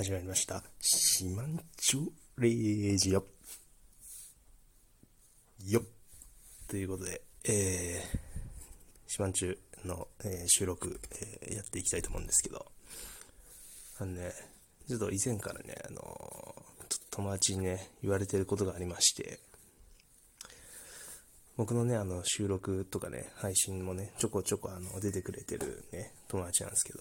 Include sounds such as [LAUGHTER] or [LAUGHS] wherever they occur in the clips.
始まりました。シマンチョレージオ。よっ。ということで、えー、シマンチュの、えー収録、えーやっていきたいと思うんですけど、あのね、ちょっと以前からね、あのー友達にね、言われてることがありまして、僕のね、あの、収録とかね、配信もね、ちょこちょこあの、出てくれてるね、友達なんですけど、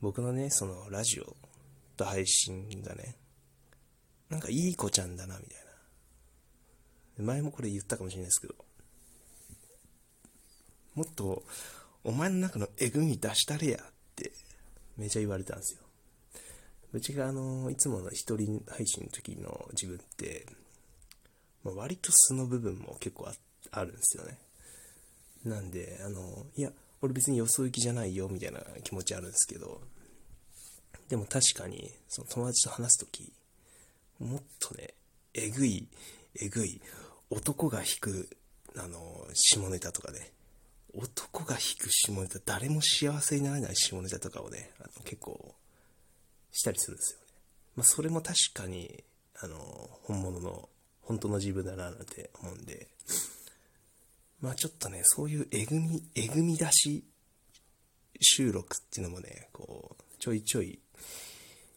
僕のね、そのラジオと配信がね、なんかいい子ちゃんだな、みたいな。前もこれ言ったかもしれないですけど、もっと、お前の中のえぐみ出したれやって、めちゃ言われたんですよ。うちがあの、いつもの一人配信の時の自分って、まあ、割と素の部分も結構ああるんですよね。なんで、あの、いや、俺別によそ行きじゃないよ、みたいな気持ちあるんですけど、でも確かに、その友達と話すとき、もっとね、えぐい、えぐい、男が引く、あの、下ネタとかね、男が引く下ネタ、誰も幸せにならない下ネタとかをね、あの結構、したりするんですよね。まあ、それも確かに、あの、本物の、本当の自分だななんて思うんで、まあちょっとね、そういうえぐみ、えぐみ出し収録っていうのもね、こう、ちょいちょい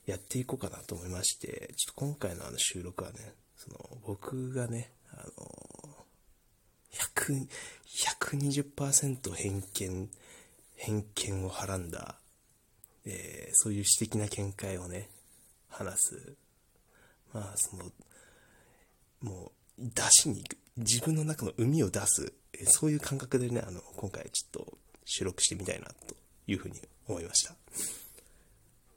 やっていこうかなと思いまして、ちょっと今回のあの収録はね、その、僕がね、あの、100、120%偏見、偏見をはらんだ、えーそういう私的な見解をね、話す。まあ、その、もう、出しに行く。自分の中の海を出す。そういう感覚でね、あの、今回ちょっと収録してみたいな、というふうに思いました。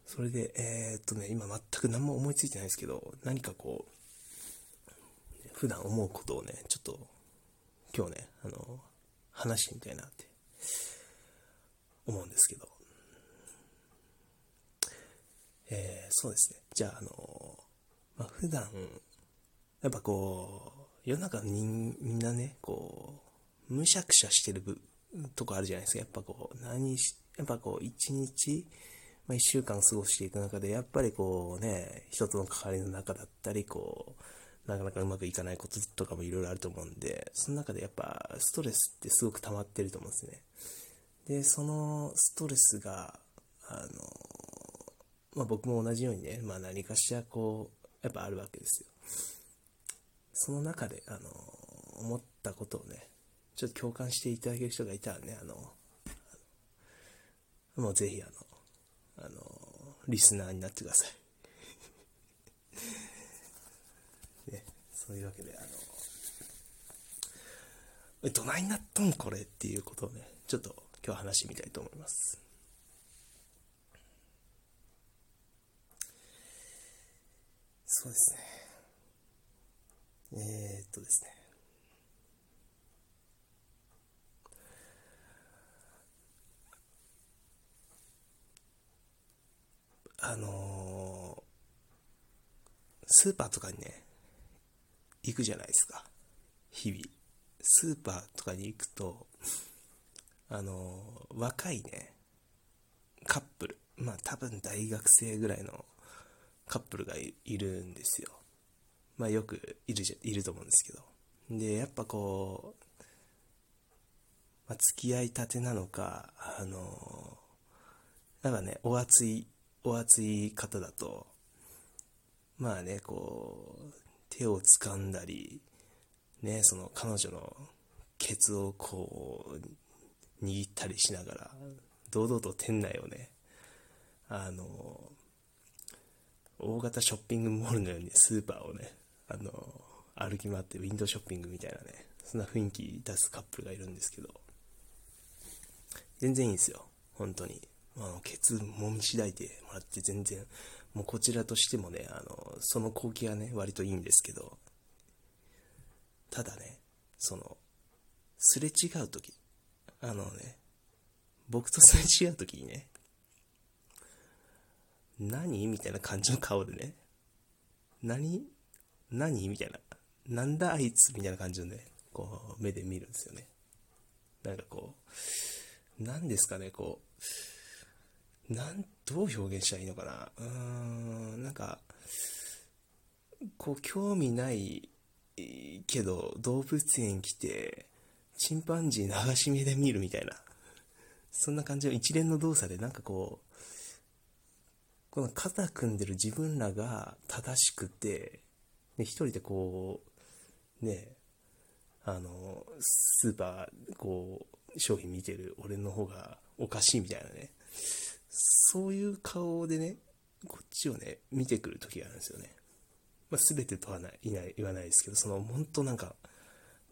それで、えーっとね、今全く何も思いついてないですけど、何かこう、普段思うことをね、ちょっと、今日ね、あの、話してみたいなって、思うんですけど、えーそうですね。じゃあ、あの、まあ、普段、やっぱこう、世の中のみんなね、こう、むしゃくしゃしてるとこあるじゃないですか。やっぱこう、何し、やっぱこう、一日、まあ、一週間過ごしていく中で、やっぱりこうね、人との関わりの中だったり、こう、なかなかうまくいかないこととかもいろいろあると思うんで、その中でやっぱ、ストレスってすごく溜まってると思うんですね。で、そのストレスが、あの、まあ、僕も同じようにね、まあ、何かしらこう、やっぱあるわけですよ。その中で、あの、思ったことをね、ちょっと共感していただける人がいたらね、あの、もうぜひあの、あの、リスナーになってください。[LAUGHS] ね、そういうわけで、あの、えどないなっとんこれっていうことをね、ちょっと今日話してみたいと思います。そうですね。えー、っとですね。あのースーパーとかにね、行くじゃないですか。日々。スーパーとかに行くと、あのー若いね、カップル。まあ多分大学生ぐらいのカップルがいるんですよ。まあよくいるじゃ、いると思うんですけど。で、やっぱこう、まあ、付き合いたてなのか、あのーなんかね、お熱い、お熱い方だと、まあね、こう、手を掴んだり、ね、その彼女のケツをこう、握ったりしながら、堂々と店内をね、あの大型ショッピングモールのようにスーパーをね、あの歩き回ってウィンドウショッピングみたいなね、そんな雰囲気出すカップルがいるんですけど、全然いいんですよ、本当に。あの、ケツもみしだいてもらって全然、もうこちらとしてもね、あの、その光景はね、割といいんですけど、ただね、その、すれ違うとき、あのね、僕とすれ違うときにね、何？みたいな感じの顔でね、何？何？みたいな。なんだあいつ？みたいな感じのね、こう、目で見るんですよね。なんかこう、何ですかね、こう、なん、どう表現したらいいのかな？うーん、なんか、こう、興味ないけど、動物園来て、チンパンジー流し目で見るみたいな、そんな感じの一連の動作で、なんかこう、この肩組んでる自分らが正しくて、で、一人でこう、ね、あの、スーパー、こう、商品見てる俺の方がおかしいみたいなね。そういう顔でね、こっちをね、見てくる時があるんですよね。まあ、全てとはない、いない、言わないですけど、その、本当なんか、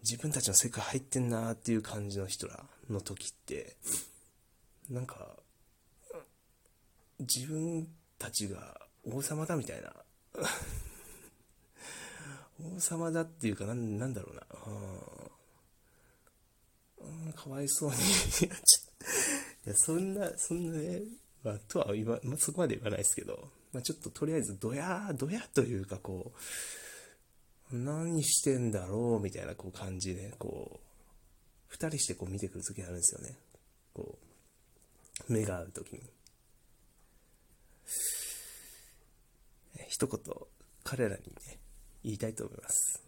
自分たちの世界入ってんなーっていう感じの人らの時って、なんか、自分たちが王様だみたいな。[LAUGHS] 王様だっていうか、な、なんだろうな。うん、かわいそうに [LAUGHS] いや、そんな、そんなね、まあ、とは言わ、まあ、そこまで言わないですけど、まあ、ちょっととりあえず、どや、どやというか、こう、何してんだろうみたいな、こう、感じで、こう、二人してこう見てくる時があるんですよね。こう、目が合う時に。一言、彼らにね、言いたいと思います。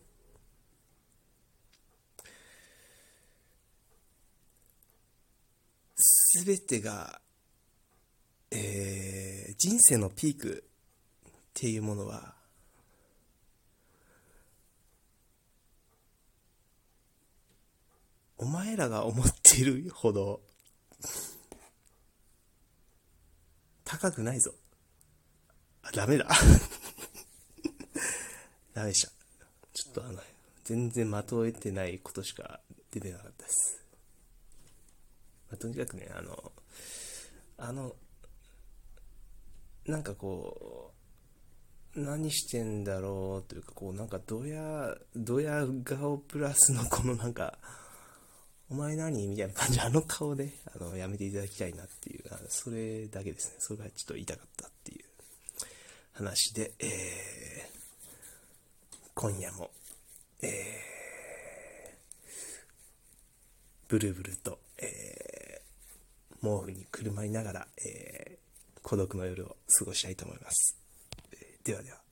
すべてがえー、人生のピークっていうものは、お前らが思ってるほど、高くないぞ。あ、ダメだ。[LAUGHS] ダメでした。ちょっとあの、全然的を得てないことしか出てなかったです。まあ、とにかくね、あの、あの、なんかこう、何してんだろうというか、こう、なんか、ドヤ、ドヤ顔プラスのこのなんか、お前何みたいな感じ、あの顔で、あの、やめていただきたいなっていう、それだけですね。それがちょっと言いたかったっていう話で、えー、今夜も、えー、ブルブルと、えー、毛布にくるまりながら、えー孤独の夜を過ごしたいと思います。ではでは。